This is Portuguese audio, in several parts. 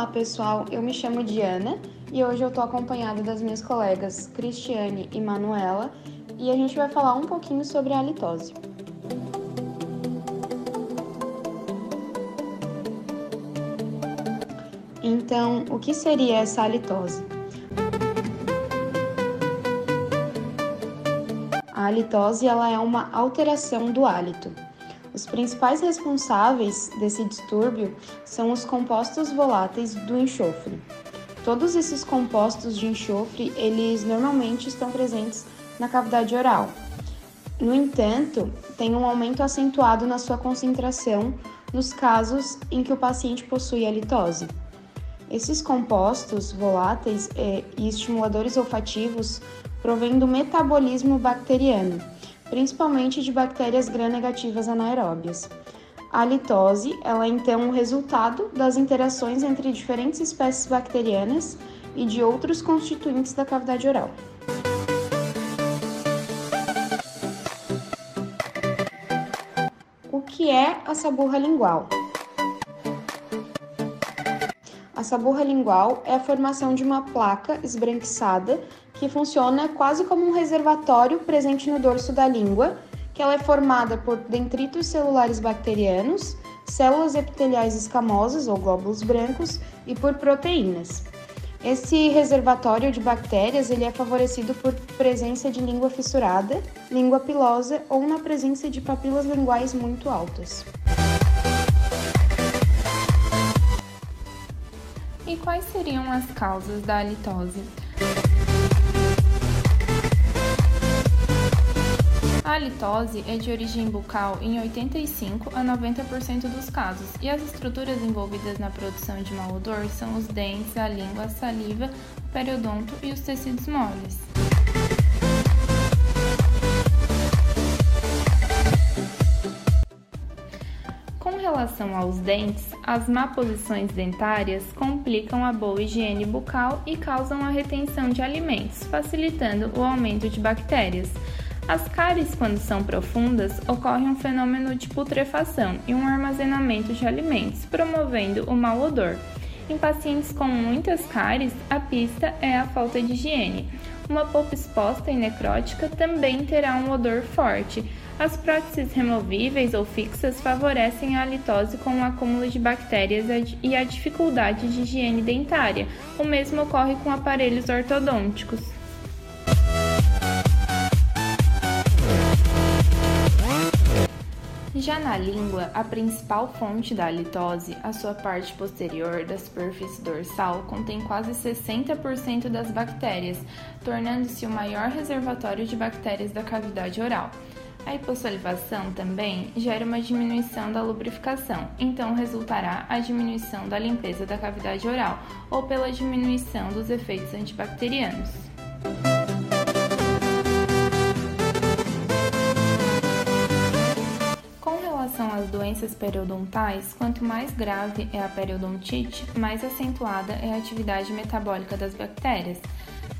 Olá, pessoal. Eu me chamo Diana e hoje eu estou acompanhada das minhas colegas Cristiane e Manuela e a gente vai falar um pouquinho sobre a halitose. Então, o que seria essa halitose? A halitose ela é uma alteração do hálito. Os principais responsáveis desse distúrbio são os compostos voláteis do enxofre. Todos esses compostos de enxofre, eles normalmente estão presentes na cavidade oral. No entanto, tem um aumento acentuado na sua concentração nos casos em que o paciente possui halitose. Esses compostos voláteis eh, e estimuladores olfativos provém do metabolismo bacteriano, principalmente de bactérias gram-negativas anaeróbias. A litose ela é então o resultado das interações entre diferentes espécies bacterianas e de outros constituintes da cavidade oral. O que é a saburra lingual? A saburra lingual é a formação de uma placa esbranquiçada que funciona quase como um reservatório presente no dorso da língua, que ela é formada por detritos celulares bacterianos, células epiteliais escamosas ou glóbulos brancos e por proteínas. Esse reservatório de bactérias ele é favorecido por presença de língua fissurada, língua pilosa ou na presença de papilas linguais muito altas. E quais seriam as causas da halitose? Halitose é de origem bucal em 85 a 90% dos casos, e as estruturas envolvidas na produção de mau odor são os dentes, a língua, a saliva, o periodonto e os tecidos moles. Com relação aos dentes, as má posições dentárias complicam a boa higiene bucal e causam a retenção de alimentos, facilitando o aumento de bactérias. As cáries, quando são profundas, ocorre um fenômeno de putrefação e um armazenamento de alimentos, promovendo o mau odor. Em pacientes com muitas cáries, a pista é a falta de higiene. Uma polpa exposta e necrótica também terá um odor forte. As próteses removíveis ou fixas favorecem a halitose com o acúmulo de bactérias e a dificuldade de higiene dentária. O mesmo ocorre com aparelhos ortodônticos. Já na língua, a principal fonte da halitose, a sua parte posterior da superfície dorsal, contém quase 60% das bactérias, tornando-se o maior reservatório de bactérias da cavidade oral. A hipossalivação também gera uma diminuição da lubrificação, então resultará a diminuição da limpeza da cavidade oral ou pela diminuição dos efeitos antibacterianos. Doenças periodontais, quanto mais grave é a periodontite, mais acentuada é a atividade metabólica das bactérias.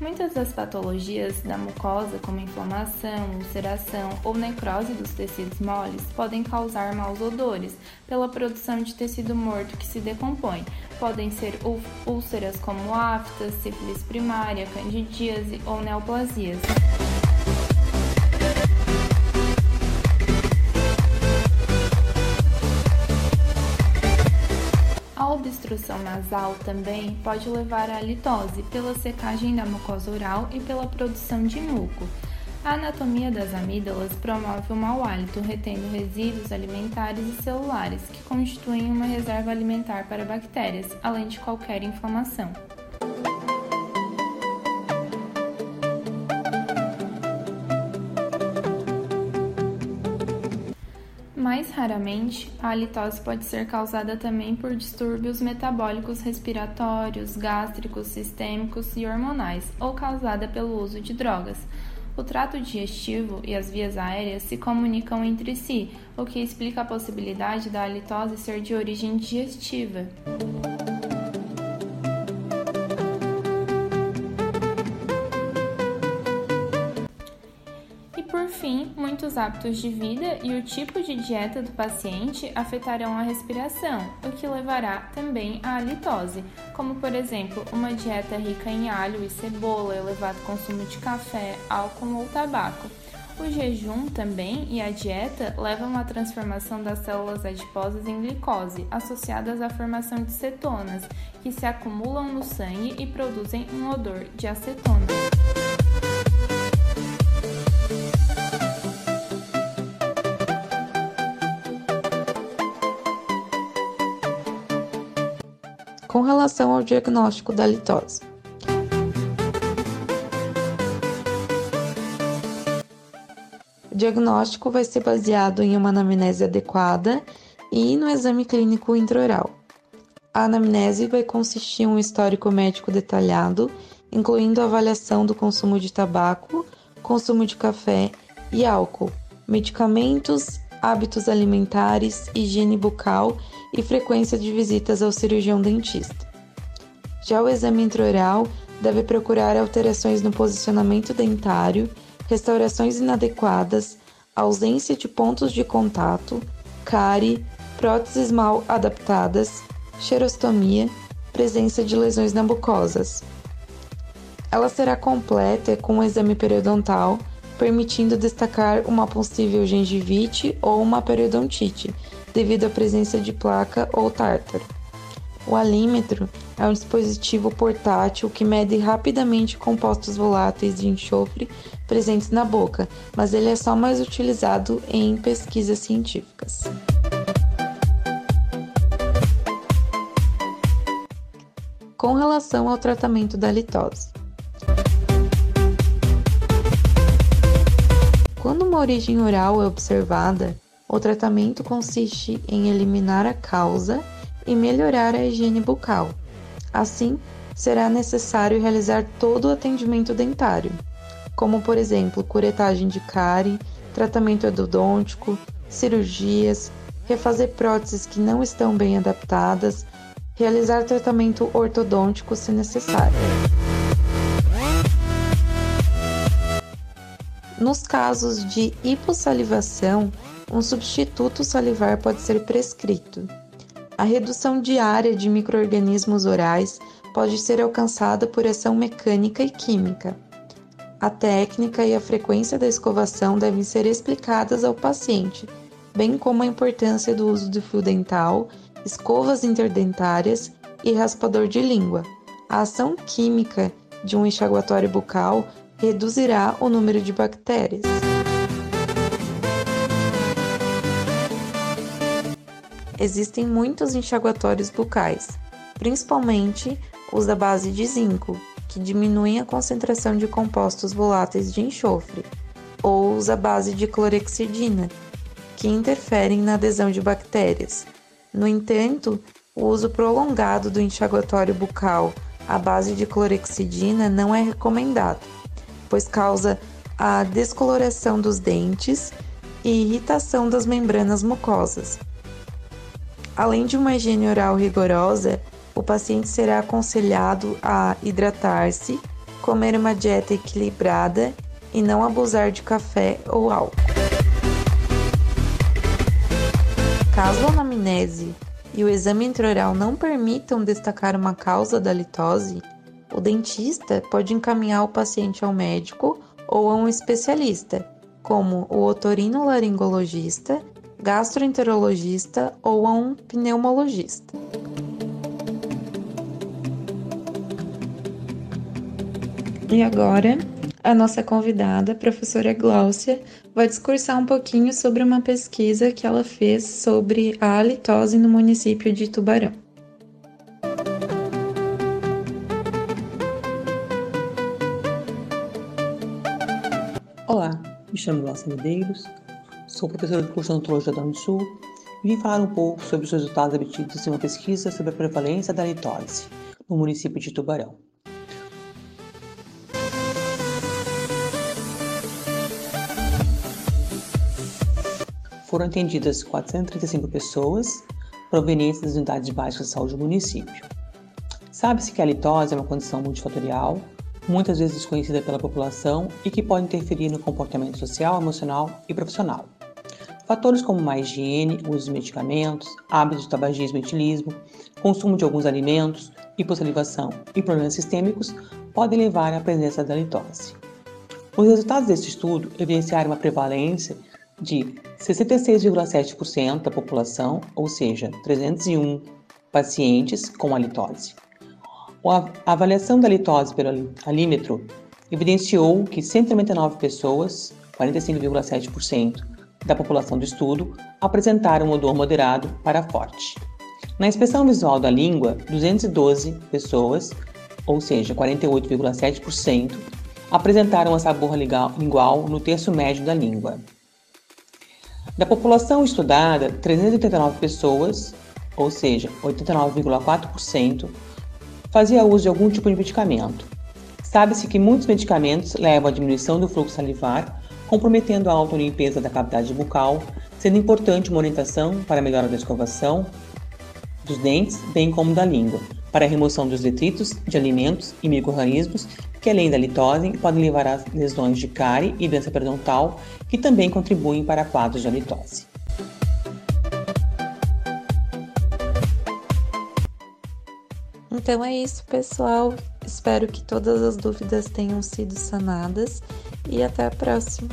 Muitas das patologias da mucosa, como inflamação, ulceração ou necrose dos tecidos moles, podem causar maus odores pela produção de tecido morto que se decompõe. Podem ser úlceras como aftas, sífilis primária, candidíase ou neoplasias. Obstrução nasal também pode levar à litose pela secagem da mucosa oral e pela produção de muco. A anatomia das amígdalas promove o mau hálito, retendo resíduos alimentares e celulares que constituem uma reserva alimentar para bactérias, além de qualquer inflamação. Mais raramente, a halitose pode ser causada também por distúrbios metabólicos respiratórios, gástricos, sistêmicos e hormonais, ou causada pelo uso de drogas. O trato digestivo e as vias aéreas se comunicam entre si, o que explica a possibilidade da halitose ser de origem digestiva. Muitos hábitos de vida e o tipo de dieta do paciente afetarão a respiração, o que levará também à halitose, como por exemplo uma dieta rica em alho e cebola, elevado consumo de café, álcool ou tabaco. O jejum também e a dieta levam à transformação das células adiposas em glicose, associadas à formação de cetonas, que se acumulam no sangue e produzem um odor de acetona. Com relação ao diagnóstico da litose. diagnóstico vai ser baseado em uma anamnese adequada e no exame clínico intraoral. A anamnese vai consistir em um histórico médico detalhado, incluindo a avaliação do consumo de tabaco, consumo de café e álcool, medicamentos, hábitos alimentares, higiene bucal e frequência de visitas ao cirurgião dentista. Já o exame intraoral deve procurar alterações no posicionamento dentário restaurações inadequadas, ausência de pontos de contato, cárie, próteses mal adaptadas, xerostomia, presença de lesões na mucosas. Ela será completa com um exame periodontal, permitindo destacar uma possível gengivite ou uma periodontite, devido à presença de placa ou tártaro. O alímetro é um dispositivo portátil que mede rapidamente compostos voláteis de enxofre presentes na boca, mas ele é só mais utilizado em pesquisas científicas. Com relação ao tratamento da litose. Uma origem oral é observada, o tratamento consiste em eliminar a causa e melhorar a higiene bucal. Assim, será necessário realizar todo o atendimento dentário, como por exemplo curetagem de cárie, tratamento endodôntico, cirurgias, refazer próteses que não estão bem adaptadas, realizar tratamento ortodôntico se necessário. Nos casos de hipossalivação, um substituto salivar pode ser prescrito. A redução diária de microorganismos orais pode ser alcançada por ação mecânica e química. A técnica e a frequência da escovação devem ser explicadas ao paciente, bem como a importância do uso de fio dental, escovas interdentárias e raspador de língua. A ação química de um enxaguatório bucal reduzirá o número de bactérias. existem muitos enxaguatórios bucais, principalmente os da base de zinco, que diminuem a concentração de compostos voláteis de enxofre, ou os à base de clorexidina, que interferem na adesão de bactérias. No entanto, o uso prolongado do enxaguatório bucal à base de clorexidina não é recomendado, pois causa a descoloração dos dentes e irritação das membranas mucosas, Além de uma higiene oral rigorosa, o paciente será aconselhado a hidratar-se, comer uma dieta equilibrada e não abusar de café ou álcool. Caso a anamnese e o exame intraoral não permitam destacar uma causa da litose, o dentista pode encaminhar o paciente ao médico ou a um especialista, como o otorinolaringologista gastroenterologista ou a um pneumologista. E agora, a nossa convidada, a professora Gláucia, vai discursar um pouquinho sobre uma pesquisa que ela fez sobre a halitose no município de Tubarão. Olá, me chamo Gláucia Medeiros, Sou professora do curso de Odontologia da Unisul e vim falar um pouco sobre os resultados obtidos em uma pesquisa sobre a prevalência da litose no município de Tubarão. Foram atendidas 435 pessoas provenientes das unidades básicas de saúde do município. Sabe-se que a litose é uma condição multifatorial muitas vezes desconhecida pela população e que pode interferir no comportamento social, emocional e profissional. Fatores como má higiene, uso de medicamentos, hábitos de tabagismo e etilismo, consumo de alguns alimentos, hipossalivação e problemas sistêmicos podem levar à presença da litose. Os resultados deste estudo evidenciaram uma prevalência de 66,7% da população, ou seja, 301 pacientes com halitose. A avaliação da litose pelo alímetro evidenciou que 199 pessoas, 45,7%, da população do estudo apresentaram um odor moderado para forte. Na inspeção visual da língua, 212 pessoas, ou seja, 48,7%, apresentaram a sabor lingual no terço médio da língua. Da população estudada, 389 pessoas, ou seja, 89,4%, fazia uso de algum tipo de medicamento. Sabe-se que muitos medicamentos levam à diminuição do fluxo salivar, comprometendo a autolimpeza da cavidade bucal, sendo importante uma orientação para a melhora da escovação dos dentes, bem como da língua, para a remoção dos detritos de alimentos e micro-organismos que, além da litose, podem levar a lesões de cárie e doença periodontal, que também contribuem para quadros de halitose. Então é isso, pessoal. Espero que todas as dúvidas tenham sido sanadas e até a próxima.